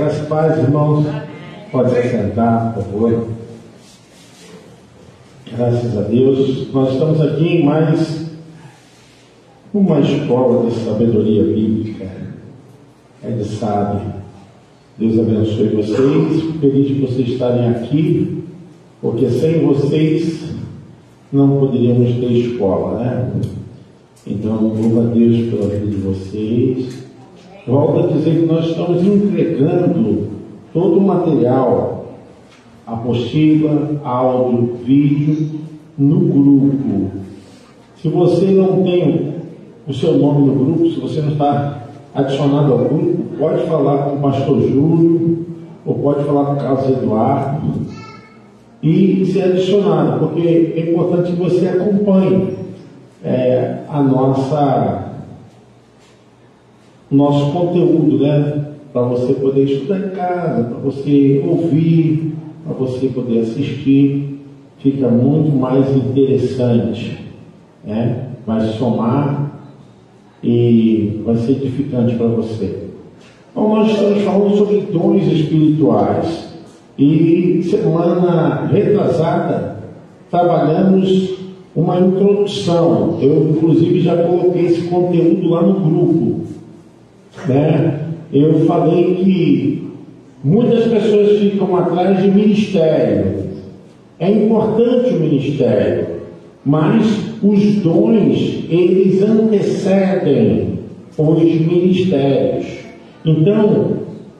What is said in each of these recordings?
Graças paz, irmãos. Pode se sentar, por favor. Graças a Deus. Nós estamos aqui em mais uma escola de sabedoria bíblica. Ele sabe. Deus abençoe vocês. Feliz de vocês estarem aqui, porque sem vocês não poderíamos ter escola, né? Então, louva a Deus pela vida de vocês. Volto a dizer que nós estamos entregando todo o material, apostila, áudio, vídeo, no grupo. Se você não tem o seu nome no grupo, se você não está adicionado ao grupo, pode falar com o pastor Júlio, ou pode falar com o Carlos Eduardo, e ser adicionado, porque é importante que você acompanhe é, a nossa nosso conteúdo, né? Para você poder estudar em casa, para você ouvir, para você poder assistir, fica muito mais interessante, né? Vai somar e vai ser edificante para você. Então nós estamos falando sobre dons espirituais e semana retrasada trabalhamos uma introdução. Eu inclusive já coloquei esse conteúdo lá no grupo né? Eu falei que muitas pessoas ficam atrás de ministério. É importante o ministério, mas os dons, eles antecedem os ministérios. Então,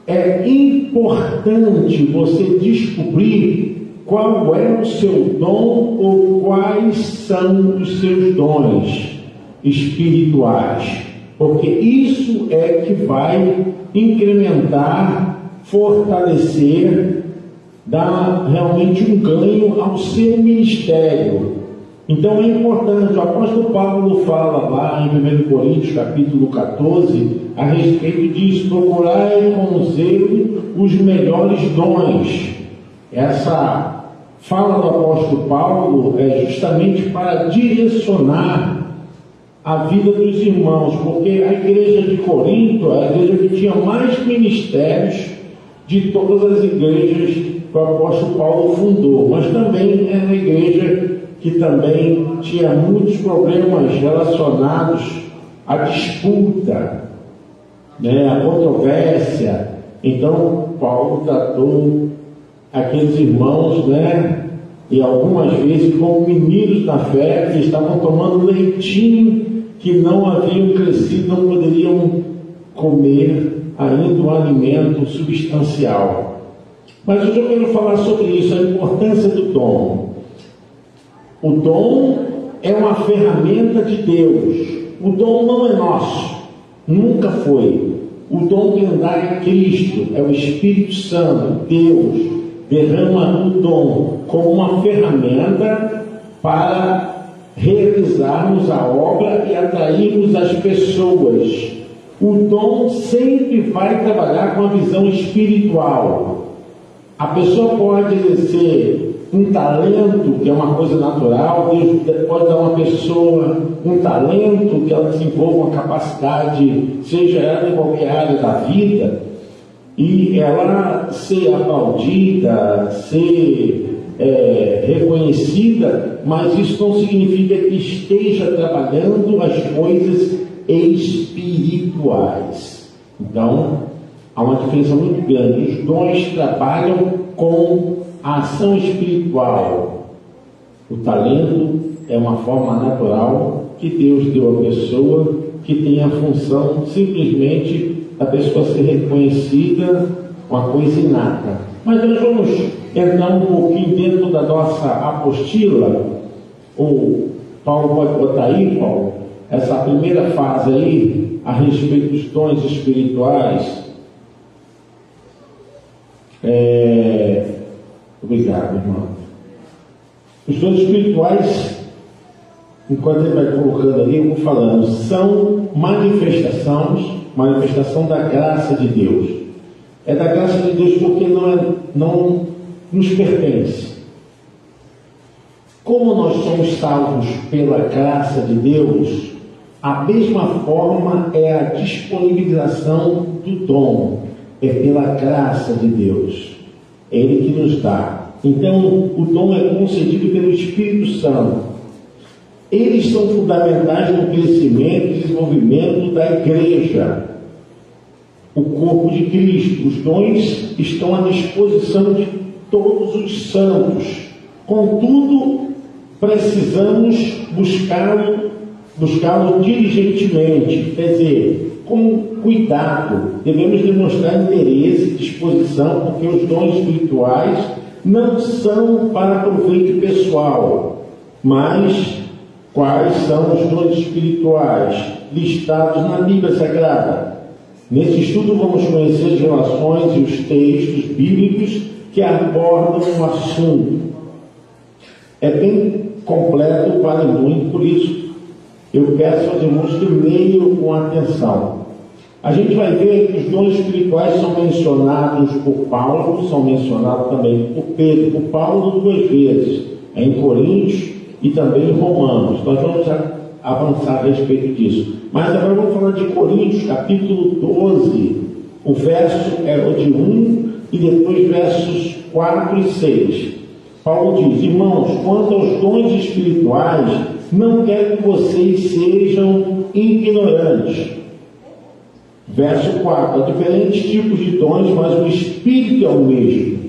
é importante você descobrir qual é o seu dom ou quais são os seus dons espirituais porque isso é que vai incrementar, fortalecer, dar realmente um ganho ao seu ministério. Então é importante, o apóstolo Paulo fala lá em 1 Coríntios capítulo 14 a respeito disso, procurai com zelo os melhores dons. Essa fala do apóstolo Paulo é justamente para direcionar a vida dos irmãos, porque a igreja de Corinto é a igreja que tinha mais ministérios de todas as igrejas que o apóstolo Paulo fundou, mas também é uma igreja que também tinha muitos problemas relacionados à disputa, né, à controvérsia. Então, Paulo tratou aqueles irmãos, né, e algumas vezes como meninos da fé que estavam tomando leitinho que não haviam crescido, não poderiam comer ainda um alimento substancial. Mas hoje eu quero falar sobre isso, a importância do dom. O dom é uma ferramenta de Deus. O dom não é nosso, nunca foi. O dom que dá é Cristo, é o Espírito Santo, Deus, derrama o dom como uma ferramenta para realizarmos a obra e atrairmos as pessoas. O dom sempre vai trabalhar com a visão espiritual. A pessoa pode exercer um talento, que é uma coisa natural, Deus pode dar uma pessoa um talento, que ela desenvolva uma capacidade, seja ela em qualquer área da vida, e ela ser aplaudida, ser é, reconhecida, mas isso não significa que esteja trabalhando as coisas espirituais. Então, há uma diferença muito grande. Os dons trabalham com a ação espiritual. O talento é uma forma natural que Deus deu à pessoa que tem a função simplesmente da pessoa ser reconhecida, uma coisa inata. Mas nós vamos entrar um pouquinho dentro da nossa apostila. O Paulo pode botar aí, Paulo, essa primeira fase aí, a respeito dos dons espirituais. É... Obrigado, irmão. Os dons espirituais, enquanto ele vai colocando ali, eu vou falando, são manifestações, manifestação da graça de Deus. É da graça de Deus porque não, é, não nos pertence. Como nós somos salvos pela graça de Deus, a mesma forma é a disponibilização do dom. é pela graça de Deus. É Ele que nos dá. Então, o dom é concedido pelo Espírito Santo. Eles são fundamentais no crescimento e desenvolvimento da igreja, o corpo de Cristo. Os dons estão à disposição de todos os santos. Contudo, precisamos buscá-lo buscá diligentemente, quer dizer, com cuidado. Devemos demonstrar interesse, disposição, porque os dons espirituais não são para proveito pessoal, mas quais são os dons espirituais listados na Bíblia Sagrada. Nesse estudo vamos conhecer as relações e os textos bíblicos que abordam o assunto. É bem completo, vale muito, por isso eu peço aos irmãos que leiam com atenção. A gente vai ver que os dons espirituais são mencionados por Paulo, são mencionados também por Pedro, por Paulo duas vezes, em Coríntios e também em Romanos. Nós vamos avançar a respeito disso. Mas agora vamos falar de Coríntios, capítulo 12. O verso é o de 1 e depois versos 4 e 6. Paulo diz: Irmãos, quanto aos dons espirituais, não quero que vocês sejam ignorantes. Verso 4: Há diferentes tipos de dons, mas o Espírito é o mesmo.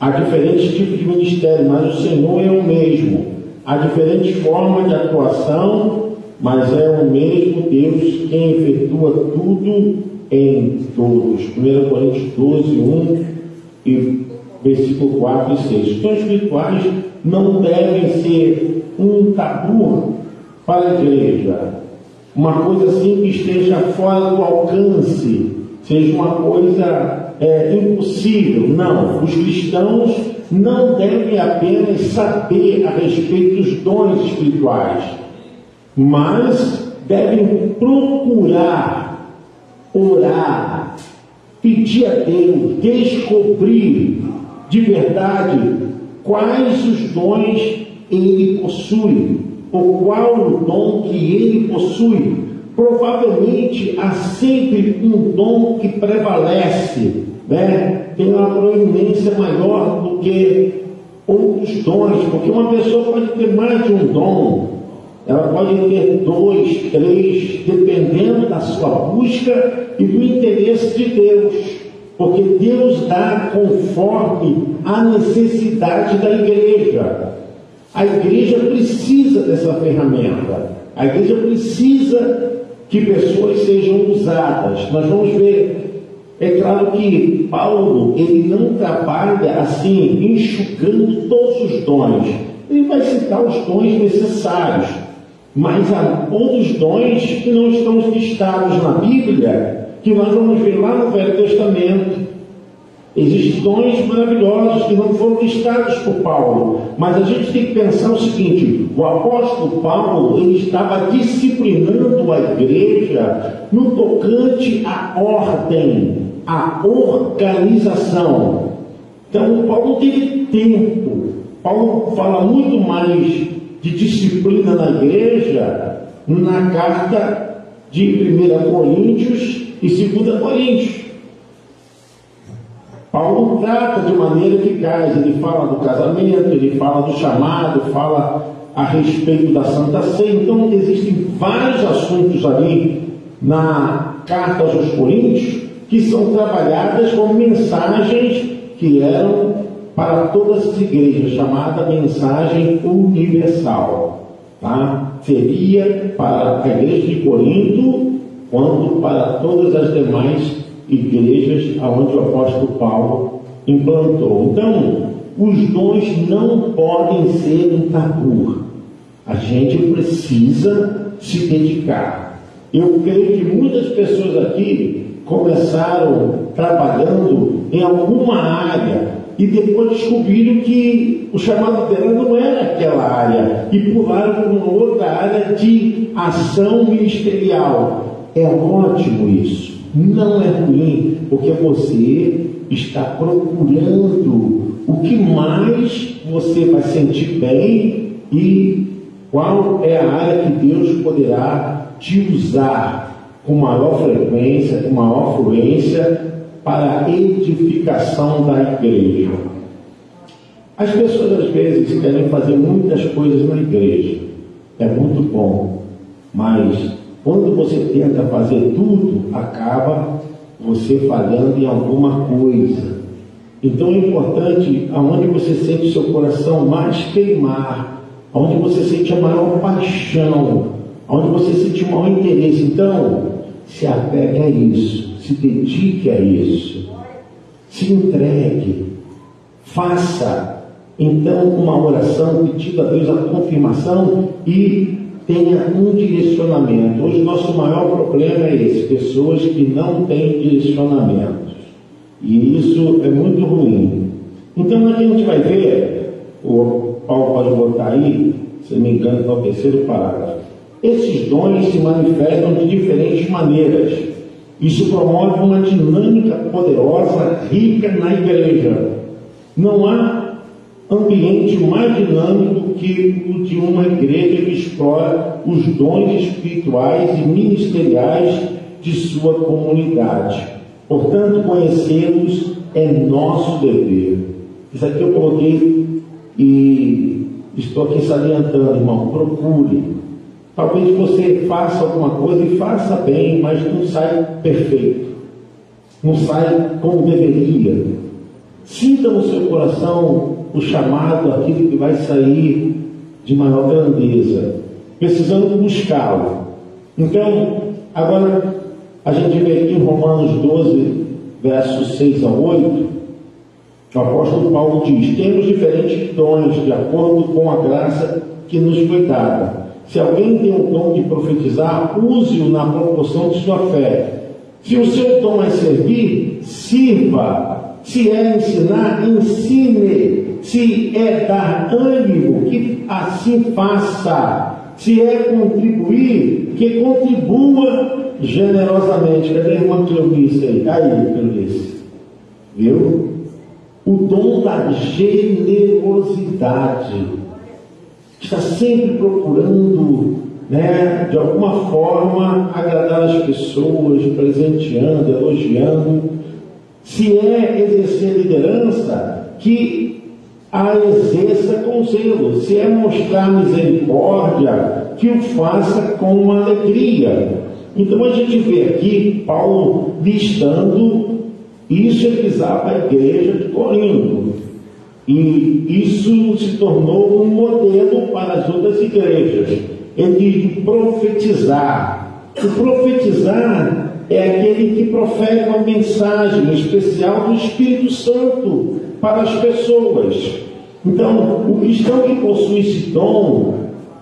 Há diferentes tipos de ministério, mas o Senhor é o mesmo. Há diferentes formas de atuação, mas é o mesmo Deus quem efetua tudo em todos. 1 Coríntios 12, 1 e versículo 4 e 6. Os dons espirituais não devem ser um tabu para a igreja uma coisa assim que esteja fora do alcance, seja uma coisa é, impossível. Não, os cristãos não devem apenas saber a respeito dos dons espirituais, mas devem procurar orar, pedir a Deus, descobrir de verdade quais os dons ele possui ou qual o dom que ele possui. Provavelmente há sempre um dom que prevalece, né? tem uma proeminência maior que outros dons, porque uma pessoa pode ter mais de um dom, ela pode ter dois, três, dependendo da sua busca e do interesse de Deus, porque Deus dá conforme a necessidade da igreja. A igreja precisa dessa ferramenta. A igreja precisa que pessoas sejam usadas. Nós vamos ver. É claro que Paulo ele não trabalha assim enxugando todos os dons. Ele vai citar os dons necessários, mas há outros dons que não estão listados na Bíblia, que nós vamos ver lá no Velho Testamento. Existem dons maravilhosos que não foram listados por Paulo, mas a gente tem que pensar o seguinte: o apóstolo Paulo ele estava disciplinando a igreja no tocante à ordem, à organização. Então, Paulo teve tempo. Paulo fala muito mais de disciplina na igreja na carta de 1 Coríntios e 2 Coríntios. Paulo trata de maneira eficaz, ele fala do casamento, ele fala do chamado, fala a respeito da Santa Ceia. Então, existem vários assuntos ali na carta aos Coríntios que são trabalhadas como mensagens que eram para todas as igrejas, chamada mensagem universal. Tá? Seria para a igreja de Corinto, quanto para todas as demais igrejas aonde o apóstolo Paulo implantou. Então, os dons não podem ser um tabu. A gente precisa se dedicar. Eu creio que muitas pessoas aqui começaram trabalhando em alguma área e depois descobriram que o chamado dela não era aquela área e pularam para uma outra área de ação ministerial. É ótimo isso. Não é ruim, porque você está procurando o que mais você vai sentir bem e qual é a área que Deus poderá te usar com maior frequência, com maior fluência para a edificação da igreja. As pessoas às vezes querem fazer muitas coisas na igreja. É muito bom. Mas quando você tenta fazer tudo, acaba você falhando em alguma coisa. Então é importante aonde você sente seu coração mais queimar, aonde você sente a maior paixão, aonde você sente o maior interesse. Então, se apegue a isso, se dedique a isso, se entregue, faça então uma oração pedindo a Deus a confirmação e tenha um direcionamento. Hoje, nosso maior problema é esse: pessoas que não têm direcionamentos. E isso é muito ruim. Então, aqui a gente vai ver, o Paulo pode botar aí, se não me engano, no terceiro parágrafo. Esses dons se manifestam de diferentes maneiras. Isso promove uma dinâmica poderosa, rica na igreja. Não há ambiente mais dinâmico que o de uma igreja que explora os dons espirituais e ministeriais de sua comunidade. Portanto, conhecê-los é nosso dever. Isso aqui eu coloquei e estou aqui salientando, irmão. Procure. Talvez você faça alguma coisa e faça bem, mas não sai perfeito. Não sai como deveria. Sinta no seu coração o chamado, aquilo que vai sair de maior grandeza, precisando buscá-lo. Então, agora a gente vê aqui em Romanos 12, versos 6 a 8, o apóstolo Paulo diz: Temos diferentes dons de acordo com a graça que nos foi dada. Se alguém tem o dom de profetizar, use-o na proporção de sua fé. Se o seu dom é servir, sirva. Se é ensinar, ensine. Se é dar ânimo, que assim faça. Se é contribuir, que contribua generosamente. Cadê a irmã Cleonice aí? Aí, Cleonice. Viu? O dom da generosidade. Está sempre procurando, né, de alguma forma, agradar as pessoas, presenteando, elogiando. Se é exercer liderança, que a exerça com zelo. Se é mostrar misericórdia, que o faça com alegria. Então a gente vê aqui Paulo listando isso ele visava a igreja de Corinto. E isso se tornou um modelo para as outras igrejas. Ele de profetizar. O profetizar é aquele que profere uma mensagem especial do Espírito Santo para as pessoas. Então, o cristão que possui esse dom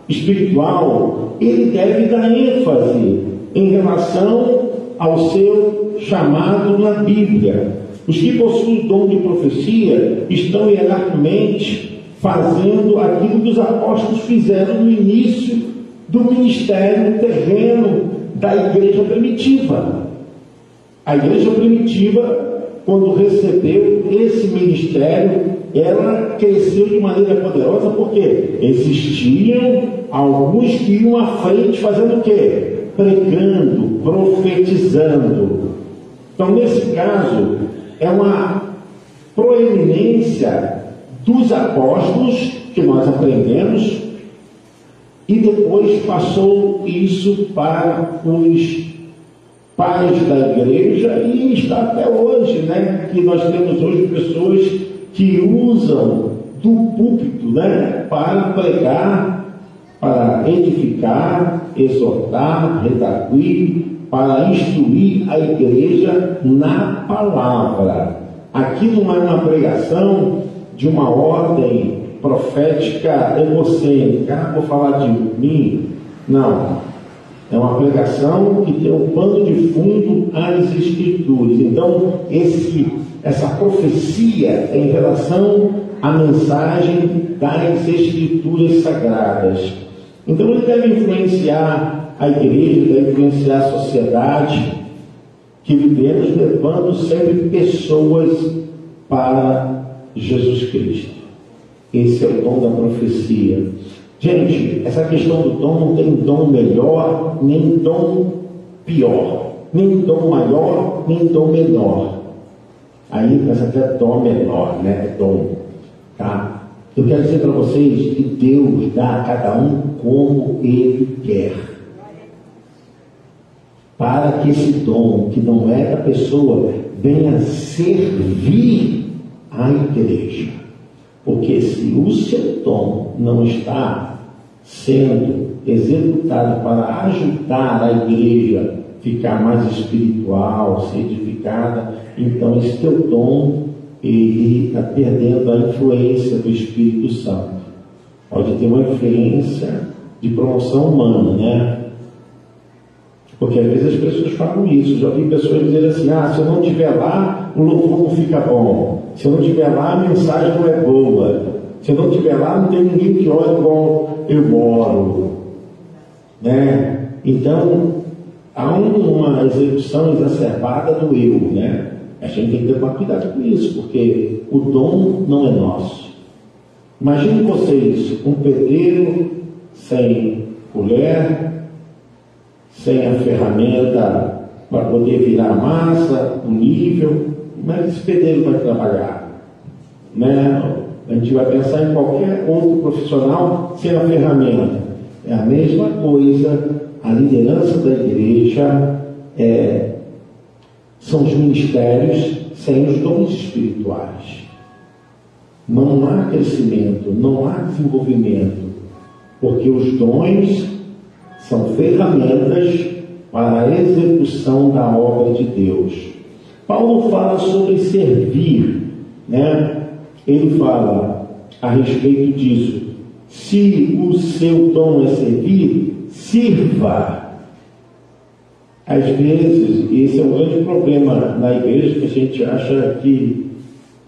espiritual, ele deve dar ênfase em relação ao seu chamado na Bíblia. Os que possuem dom de profecia estão hierarquicamente fazendo aquilo que os apóstolos fizeram no início do ministério terreno da igreja primitiva. A igreja primitiva quando recebeu esse ministério, ela cresceu de maneira poderosa, porque existiam alguns que iam à frente fazendo o quê? Pregando, profetizando. Então, nesse caso, é uma proeminência dos apóstolos que nós aprendemos e depois passou isso para os pais da igreja e está até hoje, né? Que nós temos hoje pessoas que usam do púlpito, né? Para pregar, para edificar, exortar, redaguir, para instruir a igreja na palavra. Aqui não é uma pregação de uma ordem profética egocêntrica, ah, vou falar de mim. Não, é uma pregação que tem um pano de fundo às Escrituras. Então, esse, essa profecia é em relação à mensagem das Escrituras Sagradas. Então, ele deve influenciar a igreja, deve influenciar a sociedade que vivemos, levando sempre pessoas para Jesus Cristo. Esse é o dom da profecia. Gente, essa questão do dom não tem dom melhor, nem dom pior, nem dom maior, nem dom menor. Aí pensa que é dom menor, né? Dom. Tá? Eu quero dizer para vocês que Deus dá a cada um como Ele quer. Para que esse dom, que não é da pessoa, venha servir a igreja. Porque se o seu dom não está sendo executado para ajudar a igreja a ficar mais espiritual, ser edificada, então esse teu dom ele está perdendo a influência do Espírito Santo. Pode ter uma influência de promoção humana, né? Porque às vezes as pessoas falam isso. Já vi pessoas dizerem assim: ah, se eu não estiver lá, o louvor não fica bom. Se eu não estiver lá, a mensagem não é boa. Se eu não estiver lá, não tem ninguém que olhe igual eu moro. Né? Então, há uma execução exacerbada do eu, né? A gente tem que ter cuidado com isso, porque o dom não é nosso. Imagine vocês, um pedreiro sem colher, sem a ferramenta para poder virar massa, o nível, como é que esse pedreiro vai trabalhar? Né? A gente vai pensar em qualquer outro profissional sem a ferramenta. É a mesma coisa, a liderança da igreja é, são os ministérios sem os dons espirituais. Não há crescimento, não há desenvolvimento, porque os dons são ferramentas para a execução da obra de Deus. Paulo fala sobre servir, né? Ele fala a respeito disso. Se o seu dom é servir, sirva. Às vezes, esse é um grande problema na igreja, que a gente acha que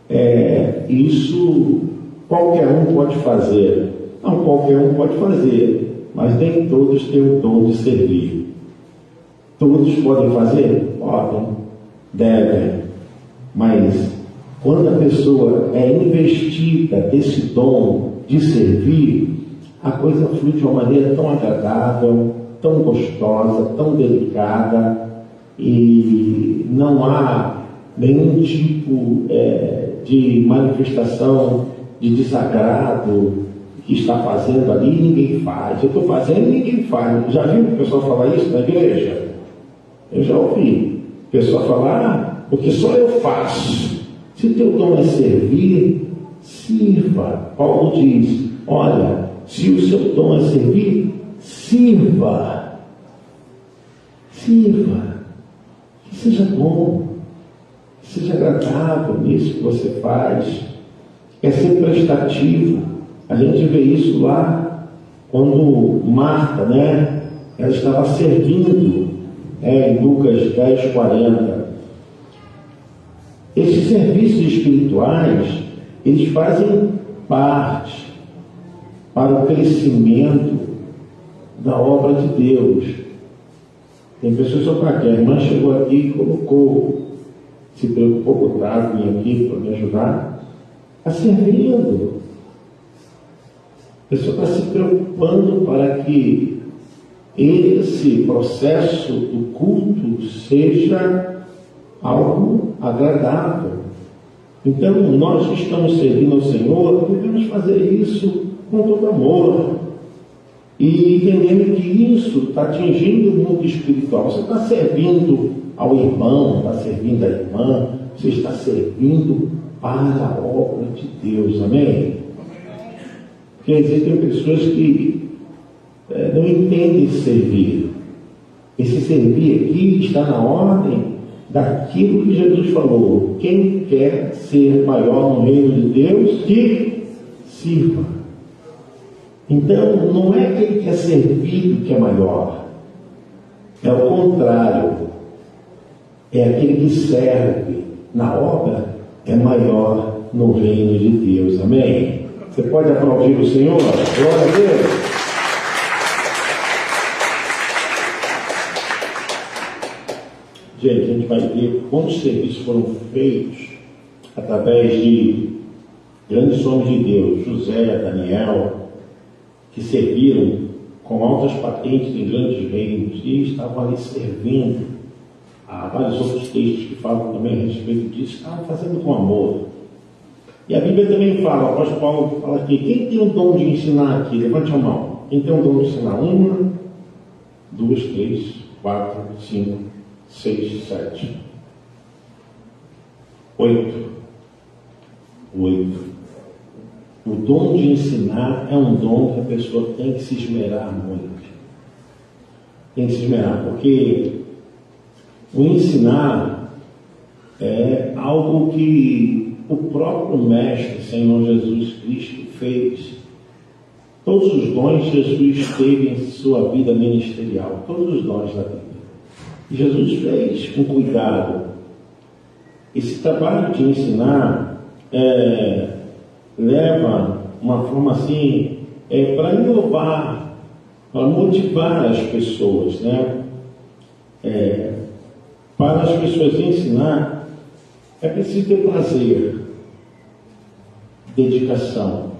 é, isso qualquer um pode fazer. Não, qualquer um pode fazer, mas nem todos têm o dom de servir. Todos podem fazer? Podem, devem, mas quando a pessoa é investida desse dom de servir, a coisa flui de uma maneira tão agradável, tão gostosa, tão delicada, e não há nenhum tipo é, de manifestação de desagrado que está fazendo ali e ninguém faz. Eu estou fazendo e ninguém faz. Já viu o pessoal falar isso na igreja? Eu já ouvi. O pessoal falar, ah, porque só eu faço. Se teu dom é servir, sirva. Paulo diz: olha, se o seu dom é servir, sirva. Sirva. Que seja bom, que seja agradável nisso que você faz. É ser prestativo. A gente vê isso lá quando Marta, né? Ela estava servindo é, em Lucas 10, 40. Esses serviços espirituais, eles fazem parte para o crescimento da obra de Deus. Tem pessoas que para quê? A irmã chegou aqui e colocou, se preocupou com o trago, aqui para me ajudar, está servindo. A pessoa está se preocupando para que esse processo do culto seja algo agradável. Então, nós que estamos servindo ao Senhor, devemos fazer isso com todo amor. E entendendo que isso está atingindo o mundo espiritual. Você está servindo ao irmão, está servindo à irmã, você está servindo para a obra de Deus. Amém? Quer dizer, tem pessoas que é, não entendem servir. Esse servir aqui está na ordem daquilo que Jesus falou. Quem quer ser maior no reino de Deus, que sirva. Então, não é quem quer servir que é maior. É o contrário. É aquele que serve na obra é maior no reino de Deus. Amém? Você pode aplaudir o Senhor? Glória a Deus. Gente, a gente vai ver quantos serviços foram feitos através de grandes homens de Deus, José, Daniel, que serviram com altas patentes em grandes reinos e estavam ali servindo há vários outros textos que falam também a respeito disso, estavam fazendo com amor. E a Bíblia também fala, o apóstolo Paulo fala aqui, quem tem o dom de ensinar aqui? Levante a mão. Quem tem o dom de ensinar? Uma, duas, três, quatro, cinco, seis, sete, oito. Oito. O dom de ensinar é um dom que a pessoa tem que se esmerar muito. Tem que se esmerar, porque o ensinar é algo que o próprio Mestre, Senhor Jesus Cristo, fez. Todos os dons Jesus teve em sua vida ministerial, todos os dons da vida. Jesus fez com cuidado. Esse trabalho de ensinar é, leva uma forma assim é, para inovar, para motivar as pessoas, né? É, para as pessoas ensinar, é preciso ter prazer, dedicação.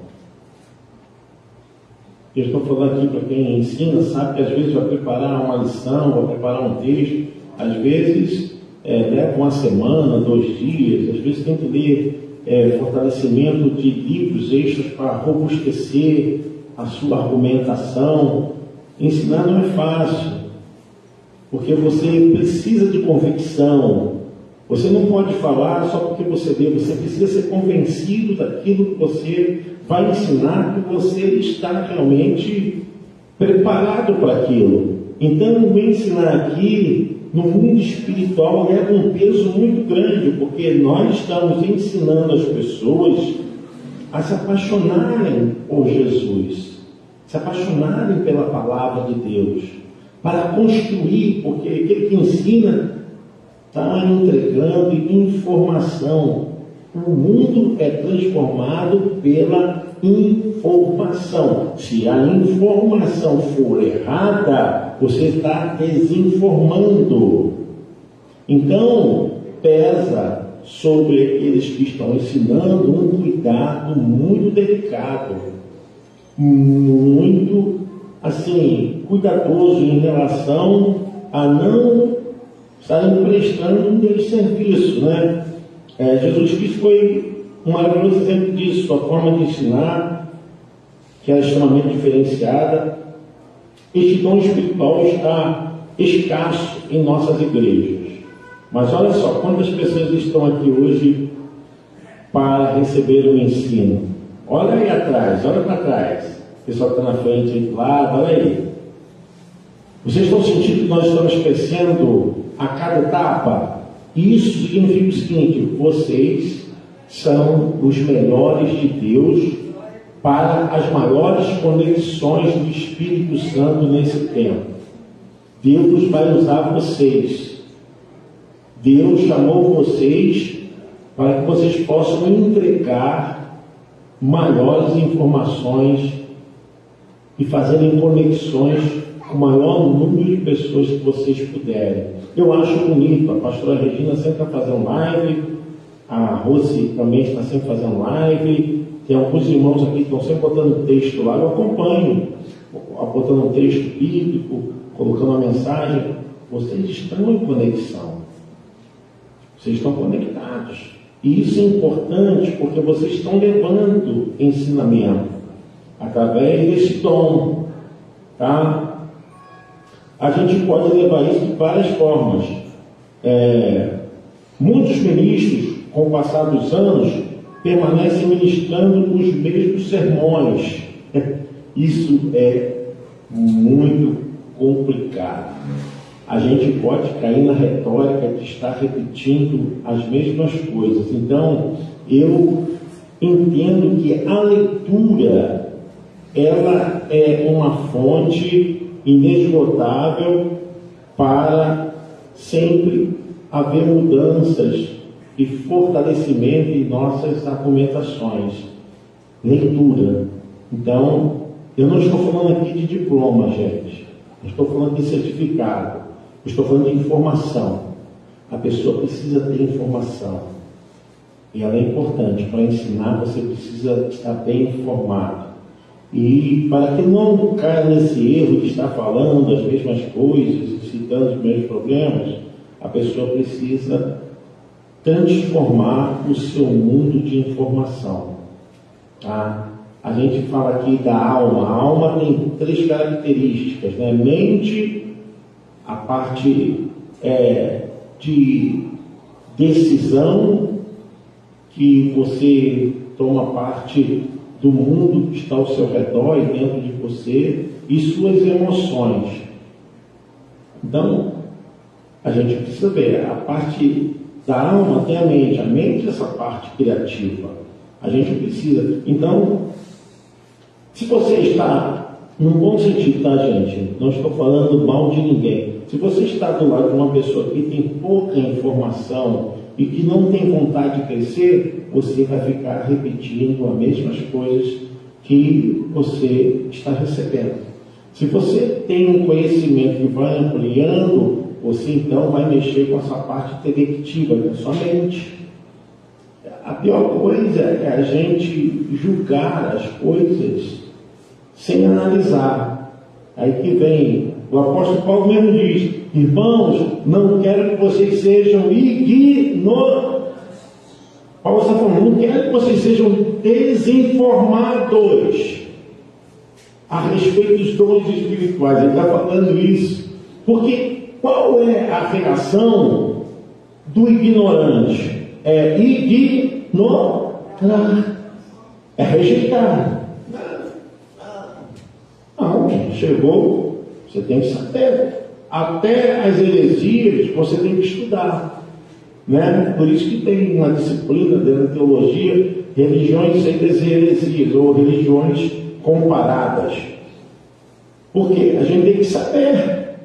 Eu estou falando aqui para quem ensina, sabe que às vezes vai preparar uma lição, vai preparar um texto, às vezes é, leva uma semana, dois dias, às vezes tem que ler é, fortalecimento de livros extras para robustecer a sua argumentação. Ensinar não é fácil. Porque você precisa de convicção. Você não pode falar só porque você vê, você precisa ser convencido daquilo que você vai ensinar, que você está realmente preparado para aquilo. Então, o ensinar aqui, no mundo espiritual, leva um peso muito grande, porque nós estamos ensinando as pessoas a se apaixonarem por Jesus, se apaixonarem pela palavra de Deus para construir, porque aquele que ensina está entregando informação. O mundo é transformado pela informação. Se a informação for errada, você está desinformando. Então, pesa sobre aqueles que estão ensinando um cuidado muito delicado, muito assim, cuidadoso em relação a não estar prestando um serviço, né? É, Jesus Cristo foi um maravilhoso exemplo disso, sua forma de ensinar, que é extremamente diferenciada. Este dom espiritual está escasso em nossas igrejas. Mas olha só, quantas pessoas estão aqui hoje para receber o ensino? Olha aí atrás, olha para trás pessoal que está na frente aí olha aí. Vocês estão sentindo que nós estamos crescendo a cada etapa? Isso significa o seguinte: vocês são os melhores de Deus para as maiores conexões do Espírito Santo nesse tempo. Deus vai usar vocês. Deus chamou vocês para que vocês possam entregar maiores informações e fazerem conexões o maior número de pessoas que vocês puderem. Eu acho bonito, a pastora Regina sempre está fazendo live, a Rose também está sempre fazendo live, tem alguns irmãos aqui que estão sempre botando texto lá, eu acompanho, botando um texto bíblico, colocando uma mensagem. Vocês estão em conexão. Vocês estão conectados. E isso é importante porque vocês estão levando ensinamento através desse dom. Tá? A gente pode levar isso de várias formas. É, muitos ministros, com o passar dos anos, permanecem ministrando os mesmos sermões. Isso é muito complicado. A gente pode cair na retórica de estar repetindo as mesmas coisas. Então, eu entendo que a leitura ela é uma fonte inesgotável para sempre haver mudanças e fortalecimento em nossas argumentações. Leitura. Então, eu não estou falando aqui de diploma, gente. Não estou falando de certificado. Eu estou falando de informação. A pessoa precisa ter informação. E ela é importante. Para ensinar, você precisa estar bem informado. E para que não caia nesse erro de estar falando as mesmas coisas, citando os mesmos problemas, A pessoa precisa transformar o seu mundo de informação. Tá? A gente fala aqui da alma. A alma tem três características, né? Mente, a parte é, de decisão que você toma parte do mundo que está ao seu redor e dentro de você e suas emoções. Então, a gente precisa ver a parte da alma tem a mente, a mente é essa parte criativa. A gente precisa. Então, se você está, num bom sentido, tá, gente? Não estou falando mal de ninguém. Se você está do lado de uma pessoa que tem pouca informação e que não tem vontade de crescer, você vai ficar repetindo as mesmas coisas que você está recebendo. Se você tem um conhecimento que vai ampliando, você então vai mexer com essa parte intelectiva da sua mente. A pior coisa é a gente julgar as coisas sem analisar. Aí que vem, o apóstolo Paulo mesmo diz, irmãos, não quero que vocês sejam ignorantes. Paulo está falando, não quero que vocês sejam desinformados a respeito dos dons espirituais. Ele está falando isso. Porque qual é a reação do ignorante? É ignorar. É rejeitar. Não, chegou, você tem que saber. Até as heresias você tem que estudar. Né? Por isso que tem uma disciplina dentro da teologia, religiões sem heresias, ou religiões comparadas. Porque a gente tem que saber,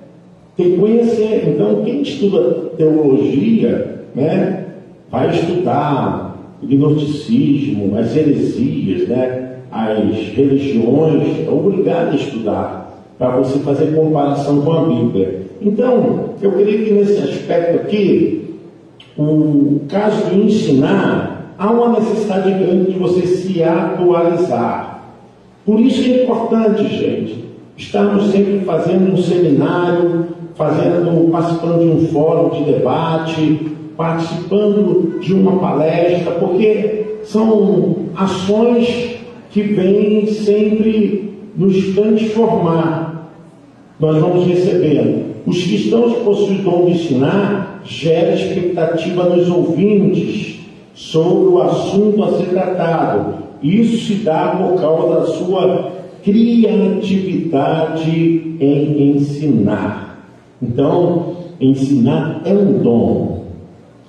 tem que conhecer. Então, quem estuda teologia, né, vai estudar o gnosticismo, as heresias, né? as religiões, é obrigado a estudar para você fazer comparação com a Bíblia. Então, eu creio que nesse aspecto aqui, o caso de ensinar, há uma necessidade grande de você se atualizar. Por isso é importante, gente, estarmos sempre fazendo um seminário, fazendo, participando de um fórum de debate, participando de uma palestra, porque são ações que vem sempre nos transformar. Nós vamos recebendo. Os cristãos que possuem o dom de ensinar gera expectativa nos ouvintes sobre o assunto a ser tratado. Isso se dá por causa da sua criatividade em ensinar. Então, ensinar é um dom.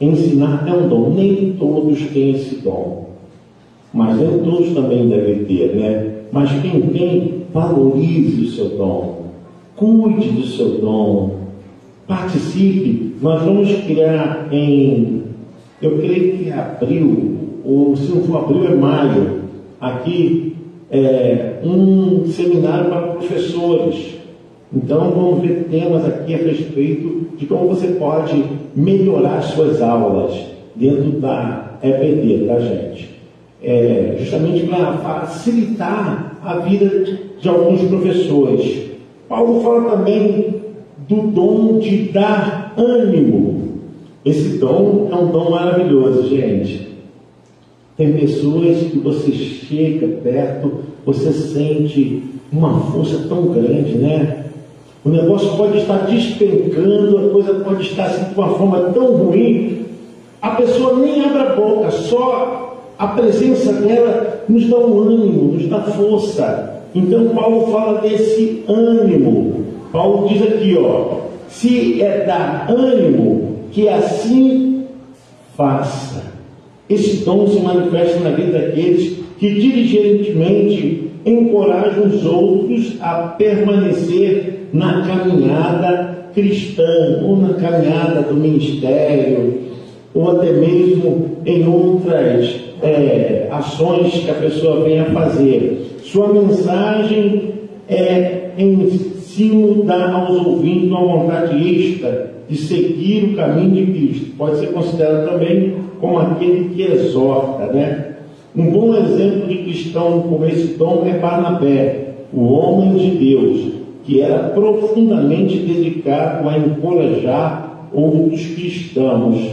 Ensinar é um dom. Nem todos têm esse dom mas nem todos também devem ter, né? Mas quem tem, valorize o seu dom, cuide do seu dom, participe. Nós vamos criar em, eu creio que é abril, ou se não for abril, é maio, aqui, é, um seminário para professores. Então vamos ver temas aqui a respeito de como você pode melhorar suas aulas dentro da EPD, tá gente? é, justamente para facilitar a vida de alguns professores. Paulo fala também do dom de dar ânimo. Esse dom é um dom maravilhoso, gente. Tem pessoas que você chega perto, você sente uma força tão grande, né? O negócio pode estar despencando, a coisa pode estar assim, de uma forma tão ruim, a pessoa nem abre a boca, só a presença dela nos dá um ânimo, nos dá força. Então Paulo fala desse ânimo. Paulo diz aqui, ó, se é dar ânimo, que assim faça. Esse dom se manifesta na vida daqueles que diligentemente encorajam os outros a permanecer na caminhada cristã, ou na caminhada do ministério, ou até mesmo em outras é, ações que a pessoa venha fazer. Sua mensagem é ensino dar aos ouvintes uma vontade extra de seguir o caminho de Cristo. Pode ser considerado também como aquele que exorta, né? Um bom exemplo de cristão com esse dom é Barnabé, o homem de Deus, que era profundamente dedicado a encorajar outros cristãos.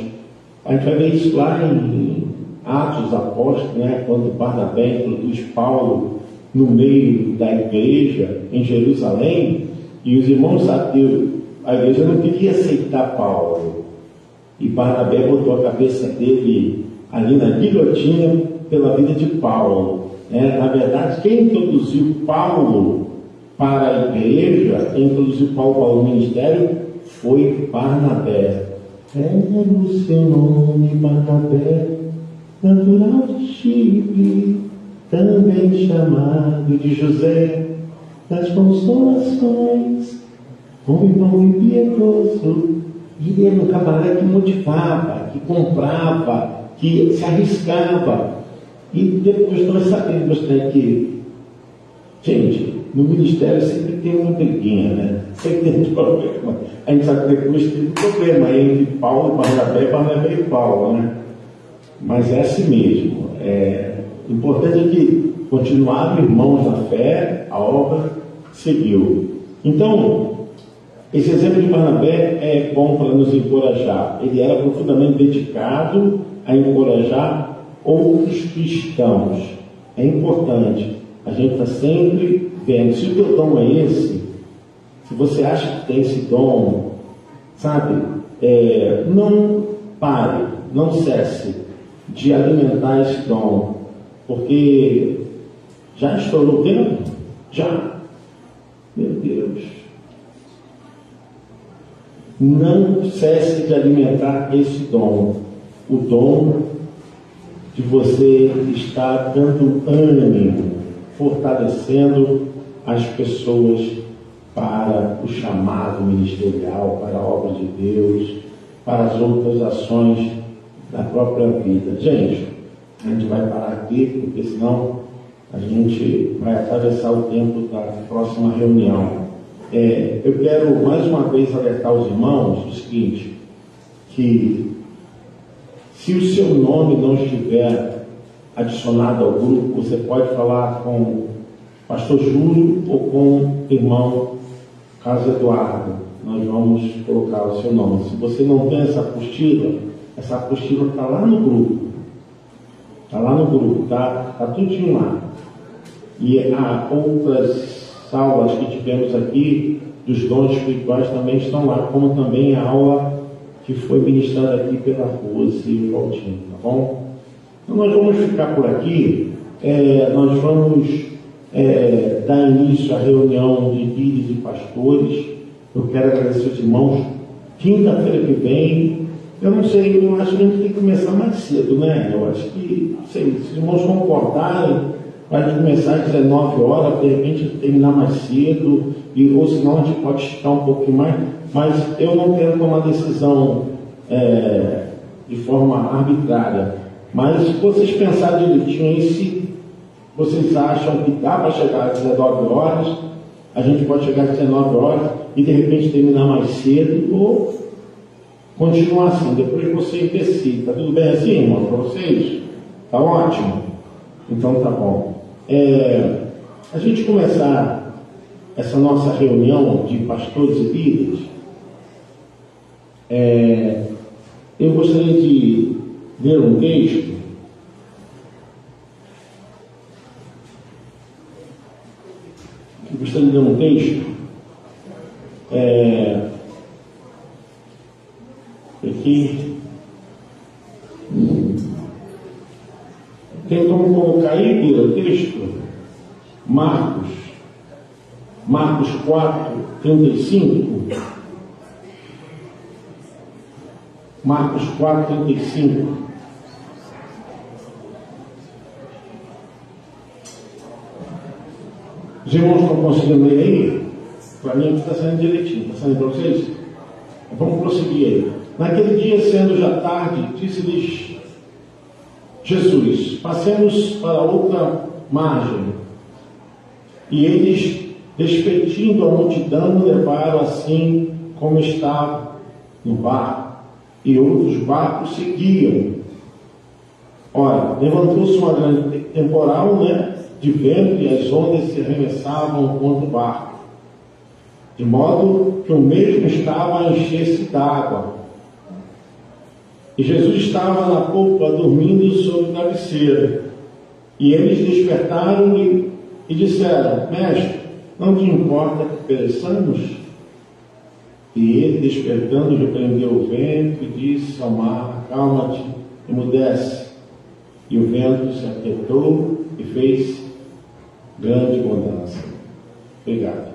A gente vai ver isso lá em Atos Apóstolos, né, quando Barnabé introduz Paulo no meio da igreja em Jerusalém, e os irmãos ateus, a igreja não queria aceitar Paulo. E Barnabé botou a cabeça dele ali na guilhotina pela vida de Paulo. É, na verdade, quem introduziu Paulo para a igreja, quem introduziu Paulo ao ministério, foi Barnabé. É o seu nome, Barnabé, natural de Chipre, também chamado de José das consolações, homem bom e piedoso. E era um camarada que motivava, que comprava, que se arriscava. E depois nós sabemos né, que, gente, no ministério sempre tem uma briguinha, né? Sempre tem um problema. A gente sabe que depois teve um problema entre Paulo, Barnabé, Barnabé e Paulo, né? Mas é assim mesmo. É, o importante é que continuaram irmãos na fé, a obra seguiu. Então, esse exemplo de Barnabé é bom para nos encorajar. Ele era profundamente dedicado a encorajar outros cristãos. É importante. A gente está sempre vendo. Se o teu dom é esse, se você acha que tem esse dom, sabe, é, não pare, não cesse de alimentar esse dom, porque já estourou o tempo? Já. Meu Deus. Não cesse de alimentar esse dom, o dom de você estar dando ânimo, fortalecendo as pessoas para o chamado ministerial, para a obra de Deus, para as outras ações da própria vida. Gente, a gente vai parar aqui, porque senão a gente vai atravessar o tempo da próxima reunião. É, eu quero mais uma vez alertar os irmãos o seguinte, que se o seu nome não estiver adicionado ao grupo, você pode falar com o pastor Júlio ou com o irmão Carlos Eduardo. Nós vamos colocar o seu nome. Se você não tem essa apostila, essa apostila está lá no grupo. Está lá no grupo, tá? Está tudinho lá. E há outras aulas que tivemos aqui dos dons espirituais também estão lá, como também a aula que foi ministrada aqui pela Rose Valtinho, tá bom? Então nós vamos ficar por aqui, é, nós vamos é, dar início à reunião de líderes e pastores. Eu quero agradecer os irmãos. Quinta-feira que vem, eu não sei, eu acho que a gente tem que começar mais cedo, né? Eu acho que, sei, se os irmãos concordarem, vai começar às 19 horas, de repente terminar mais cedo, e, ou senão a gente pode esticar um pouquinho mais mas eu não quero tomar decisão é, de forma arbitrária. Mas se vocês pensarem direitinho aí, se vocês acham que dá para chegar às 19 horas, a gente pode chegar às 19 horas e de repente terminar mais cedo ou continuar assim. Depois você decide. Tá tudo bem assim, irmão, para vocês? Tá ótimo? Então tá bom. É, a gente começar essa nossa reunião de pastores e líderes, é, eu gostaria de ler um texto eu gostaria de ler um texto é, aqui tem como colocar aí o texto Marcos Marcos 4, 35 Marcos 4, 35. Os irmãos estão conseguindo ler aí? Para mim está saindo direitinho. Está saindo para vocês? Vamos prosseguir aí. Naquele dia, sendo já tarde, disse-lhes Jesus: Passemos para outra margem. E eles, despedindo a multidão, levaram assim como estava no barco e outros barcos seguiam. Ora, levantou-se uma grande temporal né, de vento e as ondas se arremessavam contra o barco, de modo que o mesmo estava a encher-se d'água. E Jesus estava na polpa dormindo sobre o travesseiro. E eles despertaram e, e disseram: Mestre, não te importa que pereçamos? E ele, despertando, repreendeu o vento e disse ao mar: Calma-te, emudece. E o vento se aquietou e fez grande bonança. Obrigado.